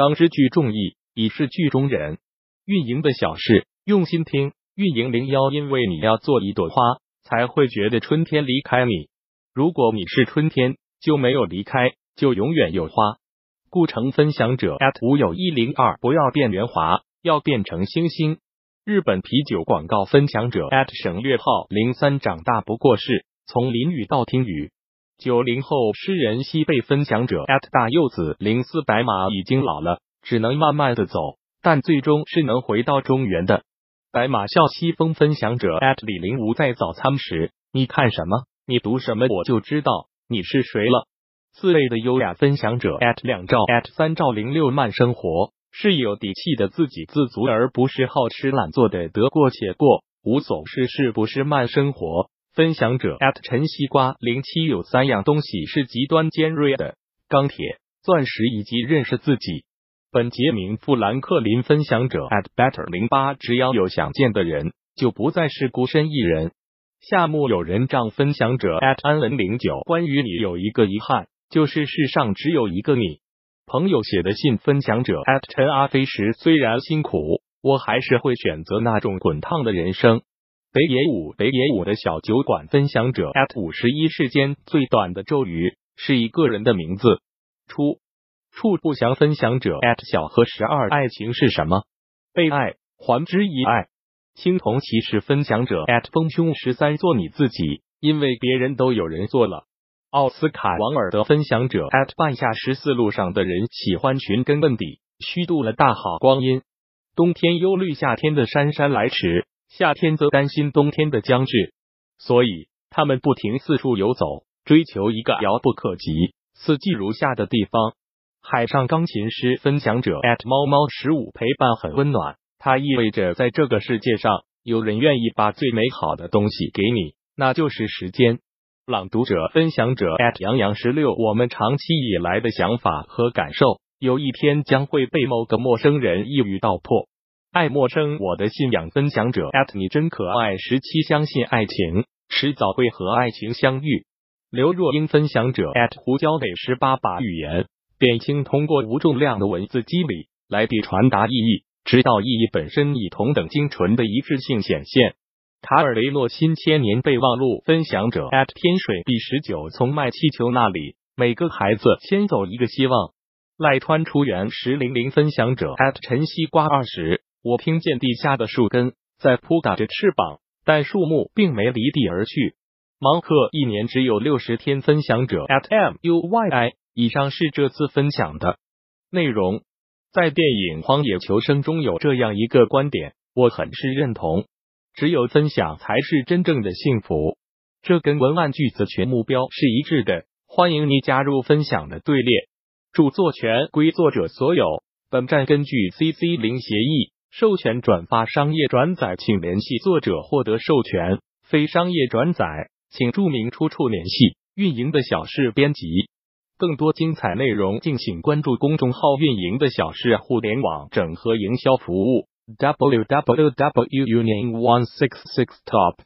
当知句中意，已是句中人。运营的小事，用心听。运营零幺，因为你要做一朵花，才会觉得春天离开你。如果你是春天，就没有离开，就永远有花。故城分享者无有一零二，不要变圆滑，要变成星星。日本啤酒广告分享者省略号零三，长大不过是从淋雨到听雨。九零后诗人西贝分享者大柚子零四，白马已经老了，只能慢慢的走，但最终是能回到中原的。白马笑西风分享者李林无在早餐时，你看什么？你读什么？我就知道你是谁了。四类的优雅分享者两兆三兆零六慢生活是有底气的自给自足，而不是好吃懒做的得过且过无所事事，不是慢生活。分享者陈西瓜零七有三样东西是极端尖锐的：钢铁、钻石以及认识自己。本杰明富兰克林分享者 at better 零八，只要有想见的人，就不再是孤身一人。夏目友人帐分享者 at 安文零九，关于你有一个遗憾，就是世上只有一个你。朋友写的信分享者陈阿飞时，虽然辛苦，我还是会选择那种滚烫的人生。北野武北野武的小酒馆分享者 at 五十一世间最短的咒语是一个人的名字。初处不详分享者 at 小何十二爱情是什么？被爱还之以爱。青铜骑士分享者风兄十三做你自己，因为别人都有人做了。奥斯卡王尔德分享者 at 半夏十四路上的人喜欢寻根问底，虚度了大好光阴。冬天忧虑夏天的姗姗来迟。夏天则担心冬天的将至，所以他们不停四处游走，追求一个遥不可及、四季如夏的地方。海上钢琴师分享者 at 猫猫十五陪伴很温暖，它意味着在这个世界上有人愿意把最美好的东西给你，那就是时间。朗读者分享者杨洋十六，我们长期以来的想法和感受，有一天将会被某个陌生人一语道破。爱陌生，我的信仰分享者你真可爱。十七相信爱情，迟早会和爱情相遇。刘若英分享者胡椒得十八把语言变轻，通过无重量的文字机理来地传达意义，直到意义本身以同等精纯的一致性显现。卡尔雷诺新千年备忘录分享者天水第十九，从卖气球那里，每个孩子先走一个希望。赖川出园十零零分享者陈西瓜二十。我听见地下的树根在扑打着翅膀，但树木并没离地而去。芒克一年只有六十天。分享者 at m u y i。以上是这次分享的内容。在电影《荒野求生》中有这样一个观点，我很是认同：只有分享才是真正的幸福。这跟文案句子全目标是一致的。欢迎你加入分享的队列。著作权归作者所有。本站根据 CC 零协议。授权转发商业转载，请联系作者获得授权。非商业转载，请注明出处联系运营的小事编辑。更多精彩内容，敬请关注公众号“运营的小事互联网整合营销服务 ”w w w union one six six top。